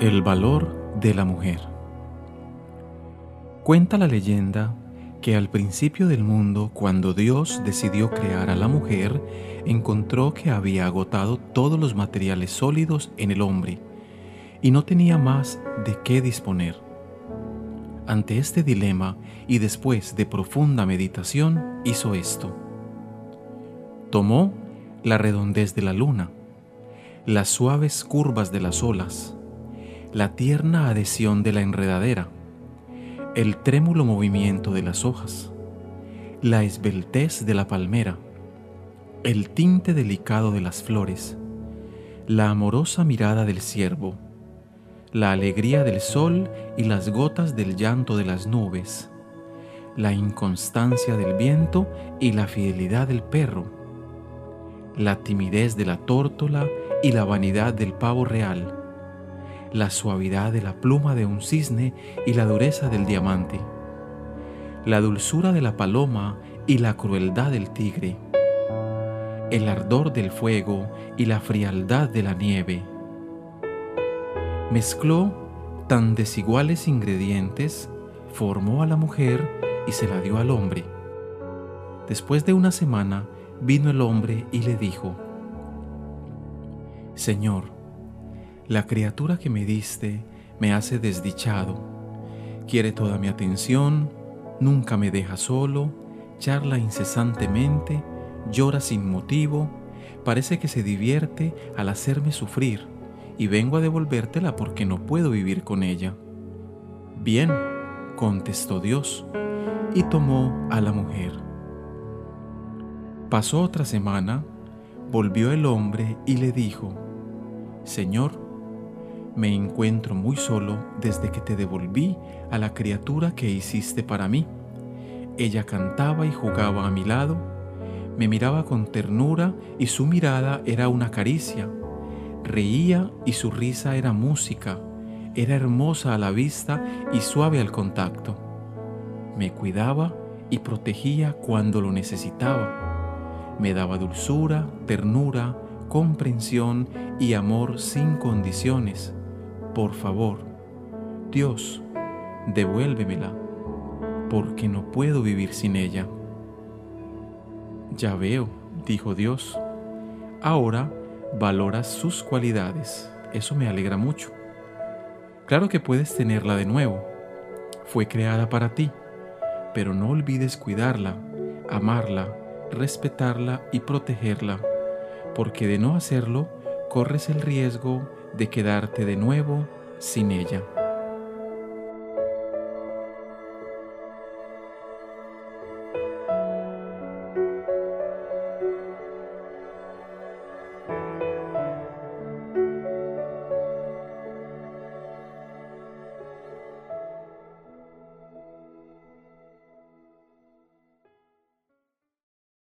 El valor de la mujer. Cuenta la leyenda que al principio del mundo, cuando Dios decidió crear a la mujer, encontró que había agotado todos los materiales sólidos en el hombre y no tenía más de qué disponer. Ante este dilema y después de profunda meditación, hizo esto. Tomó la redondez de la luna, las suaves curvas de las olas, la tierna adhesión de la enredadera, el trémulo movimiento de las hojas, la esbeltez de la palmera, el tinte delicado de las flores, la amorosa mirada del ciervo, la alegría del sol y las gotas del llanto de las nubes, la inconstancia del viento y la fidelidad del perro, la timidez de la tórtola y la vanidad del pavo real, la suavidad de la pluma de un cisne y la dureza del diamante, la dulzura de la paloma y la crueldad del tigre, el ardor del fuego y la frialdad de la nieve. Mezcló tan desiguales ingredientes, formó a la mujer y se la dio al hombre. Después de una semana vino el hombre y le dijo, Señor, la criatura que me diste me hace desdichado. Quiere toda mi atención, nunca me deja solo, charla incesantemente, llora sin motivo, parece que se divierte al hacerme sufrir y vengo a devolvértela porque no puedo vivir con ella. Bien, contestó Dios, y tomó a la mujer. Pasó otra semana, volvió el hombre y le dijo, Señor, me encuentro muy solo desde que te devolví a la criatura que hiciste para mí. Ella cantaba y jugaba a mi lado, me miraba con ternura y su mirada era una caricia, reía y su risa era música, era hermosa a la vista y suave al contacto. Me cuidaba y protegía cuando lo necesitaba. Me daba dulzura, ternura, comprensión y amor sin condiciones por favor, Dios, devuélvemela, porque no puedo vivir sin ella. Ya veo, dijo Dios, ahora valoras sus cualidades, eso me alegra mucho. Claro que puedes tenerla de nuevo, fue creada para ti, pero no olvides cuidarla, amarla, respetarla y protegerla, porque de no hacerlo, corres el riesgo de quedarte de nuevo sin ella.